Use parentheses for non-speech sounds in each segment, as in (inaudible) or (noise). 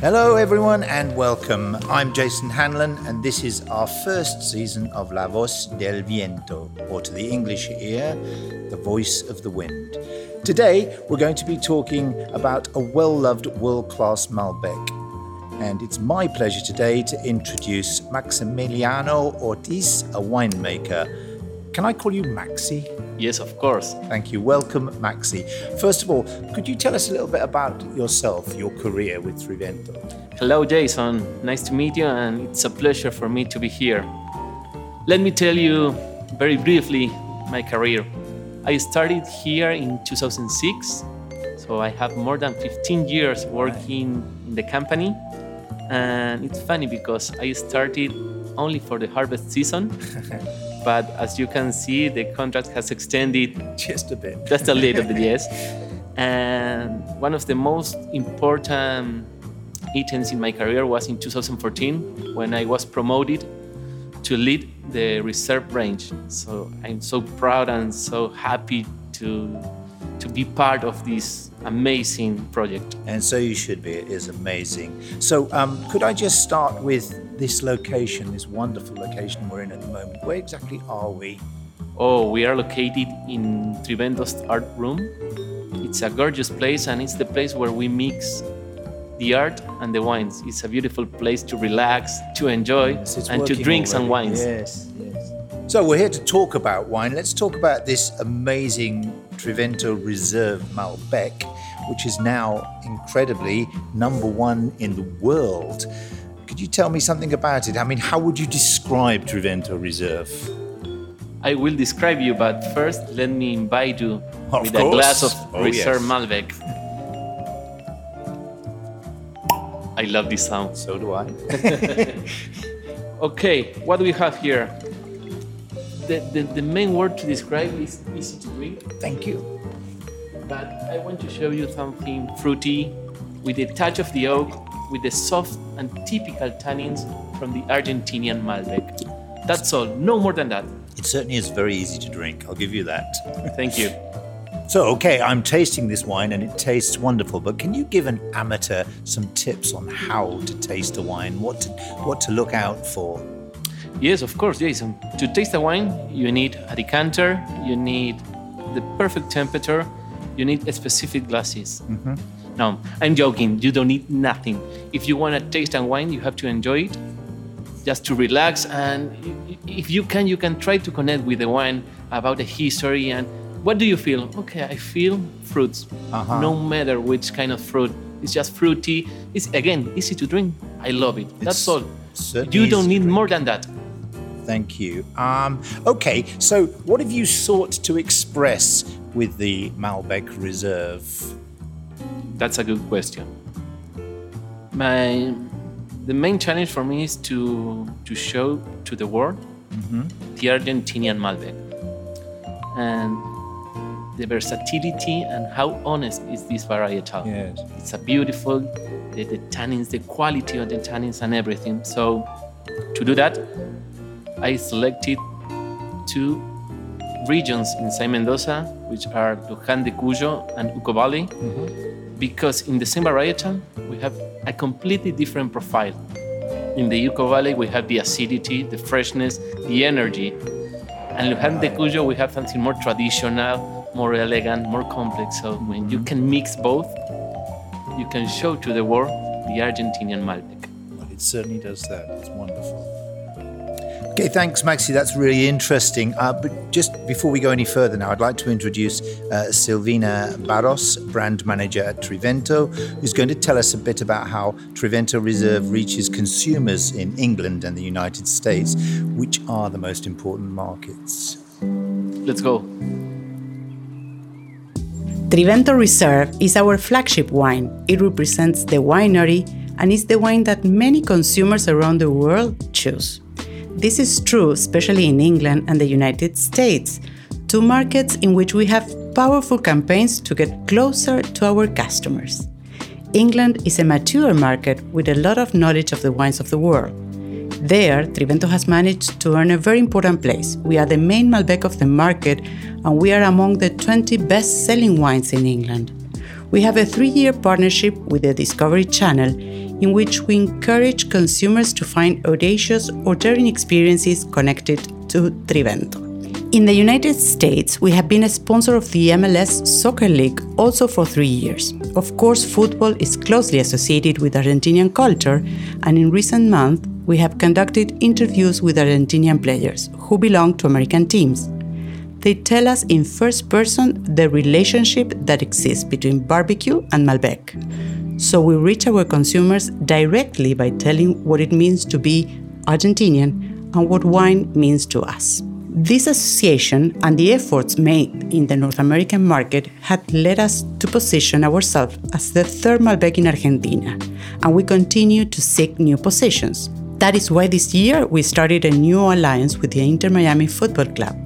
Hello, everyone, and welcome. I'm Jason Hanlon, and this is our first season of La Voz del Viento, or to the English ear, the voice of the wind. Today, we're going to be talking about a well loved world class Malbec. And it's my pleasure today to introduce Maximiliano Ortiz, a winemaker. Can I call you Maxi? Yes, of course. Thank you. Welcome, Maxi. First of all, could you tell us a little bit about yourself, your career with Trivento? Hello, Jason. Nice to meet you, and it's a pleasure for me to be here. Let me tell you very briefly my career. I started here in 2006, so I have more than 15 years working in the company. And it's funny because I started only for the harvest season. (laughs) but as you can see, the contract has extended (laughs) just a bit, just a little bit, yes. And one of the most important items in my career was in 2014 when I was promoted to lead the reserve range. So I'm so proud and so happy to to be part of this amazing project. And so you should be. It is amazing. So um, could I just start with this location, this wonderful location we're in at the moment. Where exactly are we? Oh, we are located in Trivento's art room. It's a gorgeous place and it's the place where we mix the art and the wines. It's a beautiful place to relax, to enjoy, yes, and to drink already. some wines. Yes, yes. So we're here to talk about wine. Let's talk about this amazing Trivento Reserve Malbec, which is now incredibly number one in the world. Could you tell me something about it? I mean, how would you describe Trivento Reserve? I will describe you, but first let me invite you of with course. a glass of oh, Reserve yes. Malbec. I love this sound. So do I. (laughs) okay, what do we have here? The, the, the main word to describe is easy to drink. Thank you. But I want to show you something fruity with a touch of the oak with the soft and typical tannins from the Argentinian Malbec. That's all, no more than that. It certainly is very easy to drink, I'll give you that. Thank you. So, okay, I'm tasting this wine and it tastes wonderful, but can you give an amateur some tips on how to taste a wine, what to, what to look out for? Yes, of course, Jason. To taste a wine, you need a decanter, you need the perfect temperature, you need specific glasses. Mm-hmm. No, I'm joking. You don't need nothing. If you want to taste and wine, you have to enjoy it, just to relax. And if you can, you can try to connect with the wine about the history and what do you feel? Okay, I feel fruits. Uh-huh. No matter which kind of fruit, it's just fruity. It's again easy to drink. I love it. That's all. You don't need more than that. Thank you. Um, okay, so what have you sought to express with the Malbec Reserve? That's a good question. My the main challenge for me is to to show to the world mm-hmm. the Argentinian Malbec and the versatility and how honest is this varietal. Yes. It's a beautiful the, the tannins, the quality of the tannins and everything. So to do that, I selected two regions inside Mendoza, which are Luján de Cuyo and Uco Valley. Mm-hmm because in the same varietal, we have a completely different profile. In the Uco Valley, we have the acidity, the freshness, the energy. And Luján de Cuyo, we have something more traditional, more elegant, more complex. So when you can mix both, you can show to the world the Argentinian Malbec. Well, it certainly does that. It's wonderful. Okay, thanks, Maxi. That's really interesting. Uh, but just before we go any further now, I'd like to introduce uh, Silvina Barros, brand manager at Trivento, who's going to tell us a bit about how Trivento Reserve reaches consumers in England and the United States, which are the most important markets. Let's go. Trivento Reserve is our flagship wine. It represents the winery and is the wine that many consumers around the world choose. This is true especially in England and the United States, two markets in which we have powerful campaigns to get closer to our customers. England is a mature market with a lot of knowledge of the wines of the world. There, Trivento has managed to earn a very important place. We are the main Malbec of the market and we are among the 20 best selling wines in England. We have a three year partnership with the Discovery Channel in which we encourage consumers to find audacious or daring experiences connected to Trivento. In the United States, we have been a sponsor of the MLS Soccer League also for three years. Of course, football is closely associated with Argentinian culture, and in recent months, we have conducted interviews with Argentinian players who belong to American teams. They tell us in first person the relationship that exists between barbecue and Malbec. So we reach our consumers directly by telling what it means to be Argentinian and what wine means to us. This association and the efforts made in the North American market had led us to position ourselves as the third Malbec in Argentina, and we continue to seek new positions. That is why this year we started a new alliance with the Inter Miami Football Club.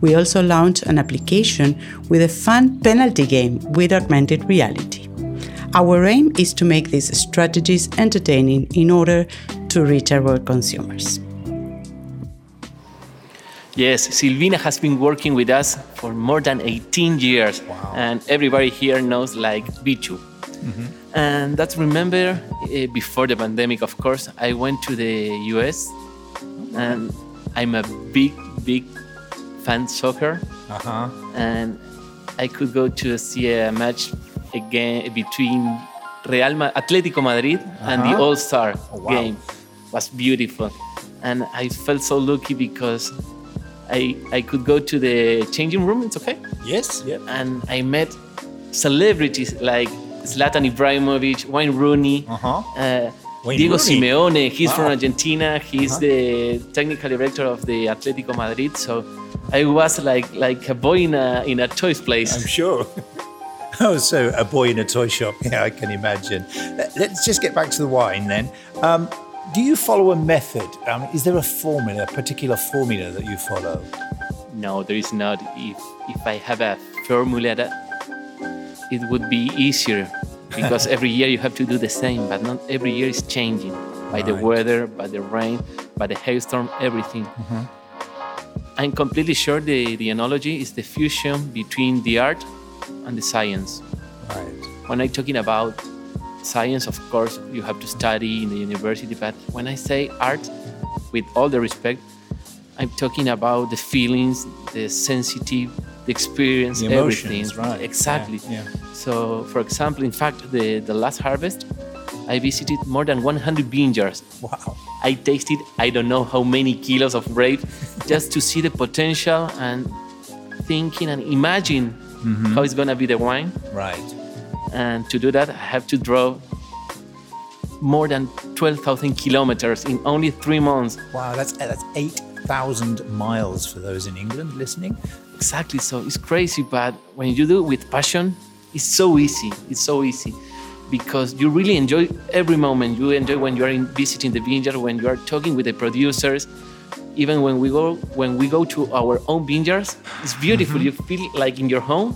We also launched an application with a fun penalty game with augmented reality. Our aim is to make these strategies entertaining in order to reach our consumers. Yes, Silvina has been working with us for more than 18 years, Wow. and everybody here knows like Bichu. And that's remember uh, before the pandemic, of course, I went to the US, and I'm a big, big fan soccer, Uh huh. and I could go to see a match again between Real Ma- Atletico Madrid and the Uh-huh. All Star Oh, wow. game. was beautiful, and I felt so lucky because I I could go to the changing room. It's okay, Yes. Yep. and I met celebrities like Zlatan Ibrahimovic, Wayne Rooney. Uh-huh. Uh, Wayne Diego Rooney. Simeone, he's from Argentina. He's Uh-huh. the technical director of the Atletico Madrid. So I was like like a boy in a in a toys place. I'm sure. (laughs) (laughs) Oh, so a boy in a toy shop. (laughs) Yeah, I can imagine. Let- Let's just get back to the wine then. Um, do you follow a method? Um, is there a formula, a particular formula that you follow? No, there is not. If if I have a formula that it would be easier (laughs) because every year you have to do the same, but not every year is changing by the weather, by the rain, by the hailstorm, everything. Mm-hmm. I'm completely sure the, the analogy is the fusion between the art and the science. Right. When I'm talking about science, of course, you have to study in the university, but when I say art, with all the respect, I'm talking about the feelings, the sensitive, the experience, The emotions, everything. right. Exactly. Yeah, yeah. So, for example, in fact, the, the last harvest, I visited more than 100 vineyards. Wow. I tasted I don't know how many kilos of grape just to see the potential and thinking and imagine Mm-hmm. how it's gonna be the wine. Right. And to do that, I have to draw more than 12,000 kilometers in only three months. Wow. That's that's eight thousand miles for those in England listening. Exactly. So it's crazy, but when you do it with passion, it's so easy. It's so easy because you really enjoy every moment. You enjoy when you are in visiting the vineyard, when you are talking with the producers. Even when we go when we go to our own vineyards, it's beautiful. Mm-hmm. You feel like in your home,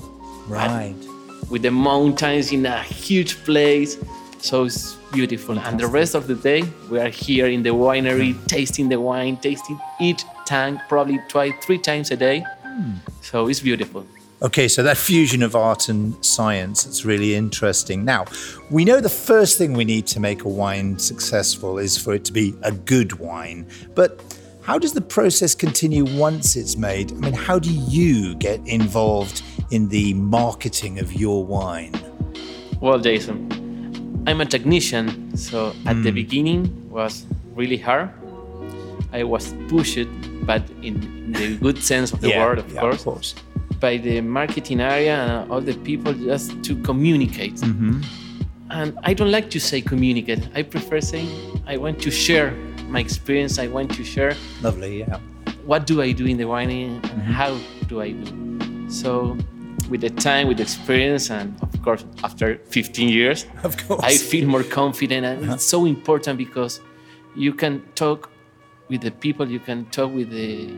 Right. with the mountains in a huge place. So it's beautiful. And the rest of the day, we are here in the winery, mm. tasting the wine, tasting each tank probably twice, three times a day. Hmm. So it's beautiful. Okay, so that fusion of art and science, it's really interesting. Now, we know the first thing we need to make a wine successful is for it to be a good wine. But how does the process continue once it's made? I mean, how do you get involved in the marketing of your wine? Well, Jason, I'm a technician, so at the beginning was really hard. I was pushed, but in the good sense of the word, of yeah, course, Of course. by the marketing area and all the people just to communicate. Mm-hmm. And I don't like to say communicate. I prefer saying I want to share my experience. I want to share Lovely, yeah. what do I do in the winery and mm-hmm. how do I do. So, with the time, with the experience, and of course, after 15 years, (laughs) Of course. I feel more confident, and it's uh-huh. so important because you can talk with the people, you can talk with the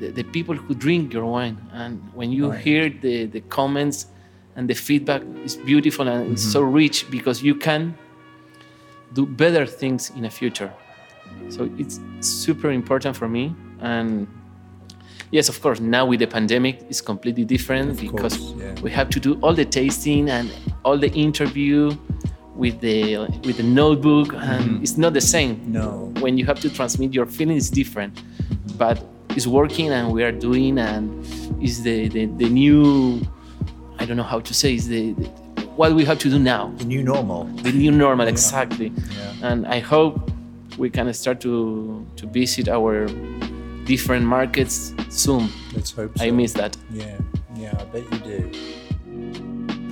the, the people who drink your wine, and when you Right. hear the the comments and the feedback, it's beautiful and it's so mm-hmm. rich because you can do better things in the future. So it's super important for me, and yes, of course, now with the pandemic, it's completely different Of because course, yeah. we have to do all the tasting and all the interview with the with the notebook, and Mm-hmm. it's not the same. No. When you have to transmit your feeling, it's different. But it's working, and we are doing, and is the the, the new. I don't know how to say. is the, the what we have to do now. The new normal. The new normal, exactly. Yeah. And I hope we can start to to visit our different markets soon. Let's hope so. I miss that. Yeah, yeah, I bet you do.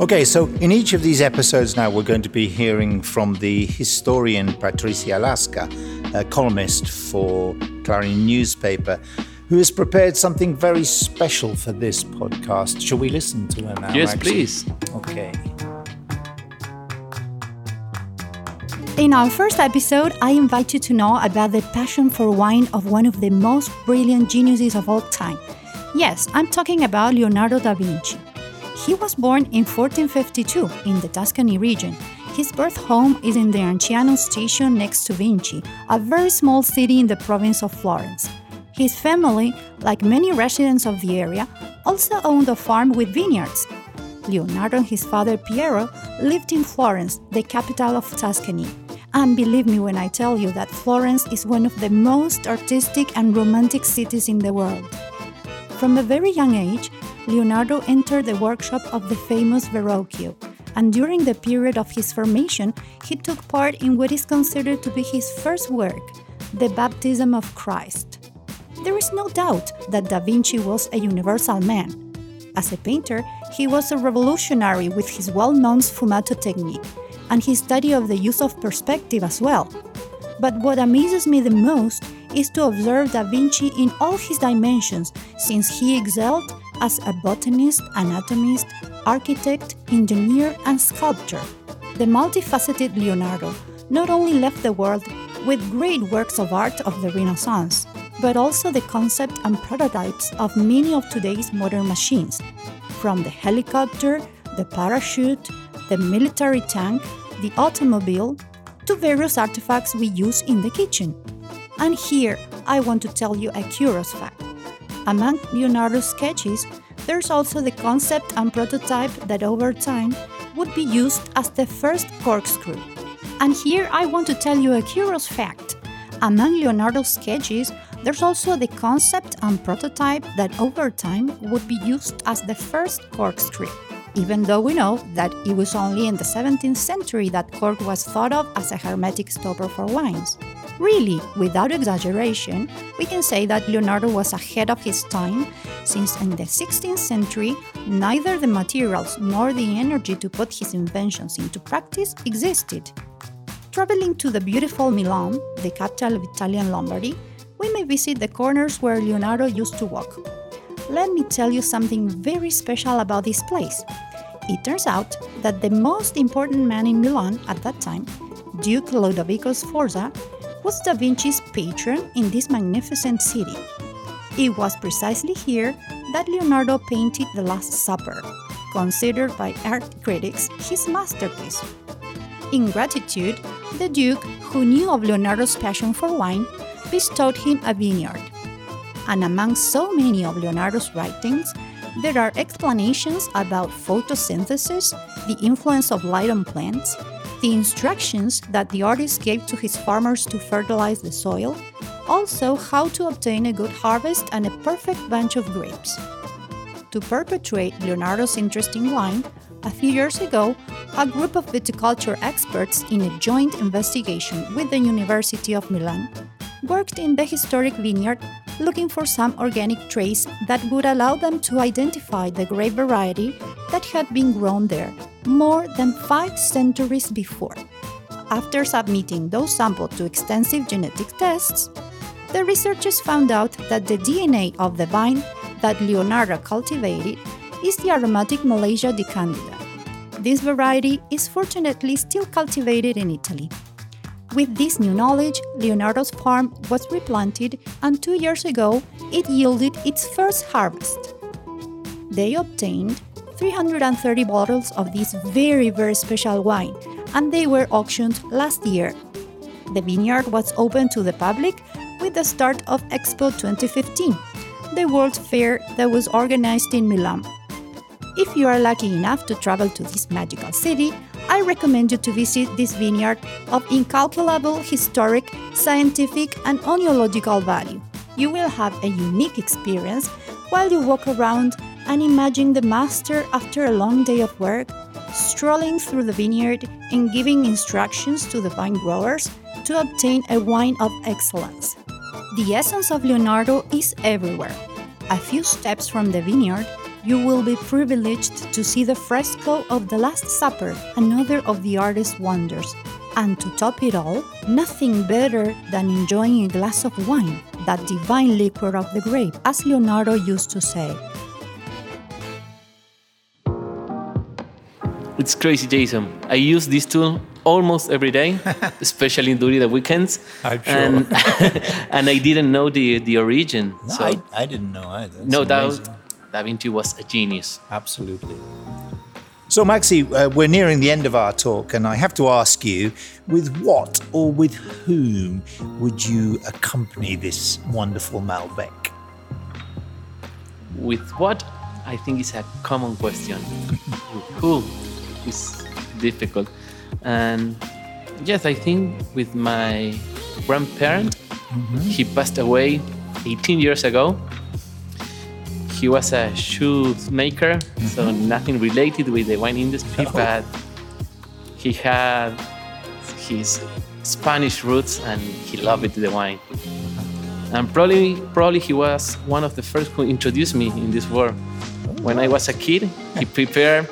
Okay, so in each of these episodes now, we're going to be hearing from the historian Patricia Alaska, a columnist for Clarín newspaper, who has prepared something very special for this podcast. Shall we listen to her now? Yes, Maxi? please. Okay. In our first episode, I invite you to know about the passion for wine of one of the most brilliant geniuses of all time. Yes, I'm talking about Leonardo da Vinci. He was born in 1452 in the Tuscany region. His birth home is in the Anchiano station next to Vinci, a very small city in the province of Florence. His family, like many residents of the area, also owned a farm with vineyards. Leonardo and his father Piero lived in Florence, the capital of Tuscany. And believe me when I tell you that Florence is one of the most artistic and romantic cities in the world. From a very young age, Leonardo entered the workshop of the famous Verrocchio, and during the period of his formation, he took part in what is considered to be his first work, the Baptism of Christ. There is no doubt that Da Vinci was a universal man. As a painter, he was a revolutionary with his well known sfumato technique and his study of the use of perspective as well. But what amazes me the most is to observe Da Vinci in all his dimensions, since he excelled as a botanist, anatomist, architect, engineer, and sculptor. The multifaceted Leonardo not only left the world with great works of art of the Renaissance, but also the concept and prototypes of many of today's modern machines, from the helicopter, the parachute, the military tank, the automobile, to various artifacts we use in the kitchen. And here I want to tell you a curious fact. Among Leonardo's sketches, there's also the concept and prototype that over time would be used as the first corkscrew. And here I want to tell you a curious fact. Among Leonardo's sketches, there's also the concept and prototype that over time would be used as the first corkscrew, even though we know that it was only in the 17th century that cork was thought of as a hermetic stopper for wines. Really, without exaggeration, we can say that Leonardo was ahead of his time, since in the 16th century, neither the materials nor the energy to put his inventions into practice existed. Traveling to the beautiful Milan, the capital of Italian Lombardy, we may visit the corners where Leonardo used to walk. Let me tell you something very special about this place. It turns out that the most important man in Milan at that time, Duke Lodovico Sforza, was Da Vinci's patron in this magnificent city. It was precisely here that Leonardo painted The Last Supper, considered by art critics his masterpiece. In gratitude, the Duke, who knew of Leonardo's passion for wine, bestowed him a vineyard. And among so many of Leonardo's writings, there are explanations about photosynthesis, the influence of light on plants, the instructions that the artist gave to his farmers to fertilize the soil, also how to obtain a good harvest and a perfect bunch of grapes. To perpetuate Leonardo's interest in wine, a few years ago, a group of viticulture experts in a joint investigation with the University of Milan worked in the historic vineyard looking for some organic trace that would allow them to identify the grape variety that had been grown there more than five centuries before. After submitting those samples to extensive genetic tests, the researchers found out that the DNA of the vine that Leonardo cultivated is the aromatic Malvasia di Candia. This variety is fortunately still cultivated in Italy. With this new knowledge, Leonardo's farm was replanted, and two years ago, it yielded its first harvest. They obtained 330 bottles of this very, very special wine, and they were auctioned last year. The vineyard was open to the public with the start of Expo 2015, the World Fair that was organized in Milan. If you are lucky enough to travel to this magical city, I recommend you to visit this vineyard of incalculable historic, scientific, and oenological value. You will have a unique experience while you walk around and imagine the master after a long day of work strolling through the vineyard and giving instructions to the vine growers to obtain a wine of excellence. The essence of Leonardo is everywhere. A few steps from the vineyard, you will be privileged to see the fresco of the Last Supper, another of the artist's wonders. And to top it all, nothing better than enjoying a glass of wine, that divine liquor of the grape, as Leonardo used to say. It's crazy, Jason. I use this tool almost every day, (laughs) especially during the weekends. I'm sure. And, (laughs) and I didn't know the, the origin. No, so, I, I didn't know either. no It's doubt, amazing. Da Vinci was a genius. Absolutely. So, Maxi, uh, we're nearing the end of our talk, and I have to ask you with what or with whom would you accompany this wonderful Malbec? With what? I think it's a common question. who is difficult. And yes, I think with my grandparent, he passed away 18 years ago. He was a shoemaker, so mm-hmm. nothing related with the wine industry, Oh. but he had his Spanish roots and he loved the wine. And probably, probably he was one of the first who introduced me in this world. When I was a kid, he (laughs) prepared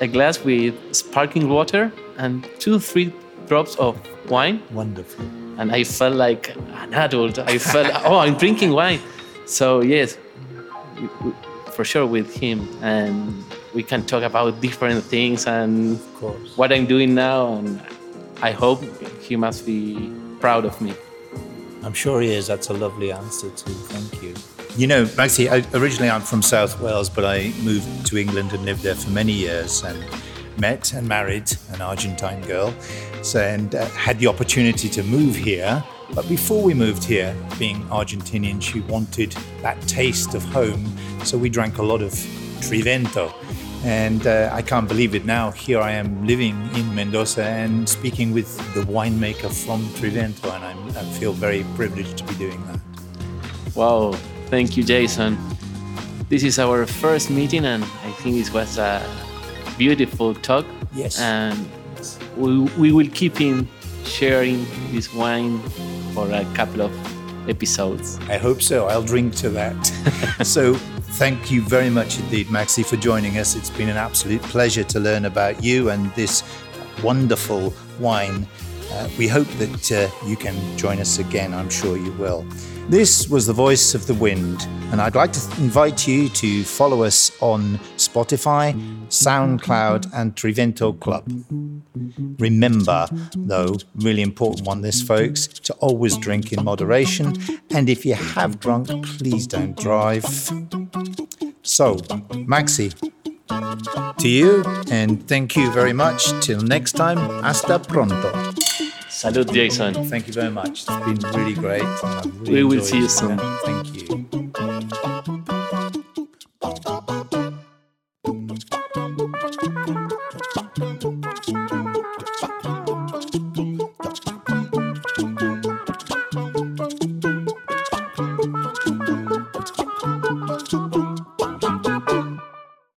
a glass with sparkling water and two, three drops of wine, Wonderful. and I felt like an adult. I felt, oh, I'm drinking wine. So yes, for sure with him, and we can talk about different things and Of what I'm doing now, and I hope he must be proud of me. I'm sure he is. That's a lovely answer, too. Thank you. You know, Maxi, I, originally I'm from South Wales, but I moved to England and lived there for many years and met and married an Argentine girl so, and uh, had the opportunity to move here. But before we moved here, being Argentinian, she wanted that taste of home. So we drank a lot of Trivento. And uh, I can't believe it now. Here I am living in Mendoza and speaking with the winemaker from Trivento, and I'm, I feel very privileged to be doing that. Wow, thank you, Jason. This is our first meeting, and I think it was a beautiful talk. Yes. And we, we will keep in sharing this wine for a couple of episodes. I hope so. I'll drink to that. (laughs) so, thank you very much indeed, Maxi, for joining us. It's been an absolute pleasure to learn about you and this wonderful wine. Uh, we hope that uh, you can join us again. I'm sure you will. This was the voice of the wind, and I'd like to invite you to follow us on Spotify, SoundCloud, and Trivento Club. Remember, though, really important one this, folks, to always drink in moderation. And if you have drunk, please don't drive. So, Maxi, to you, and thank you very much. Till next time, hasta pronto. Salud, Jason. Thank you very much. It's been really great. really We will see you soon. Thank you.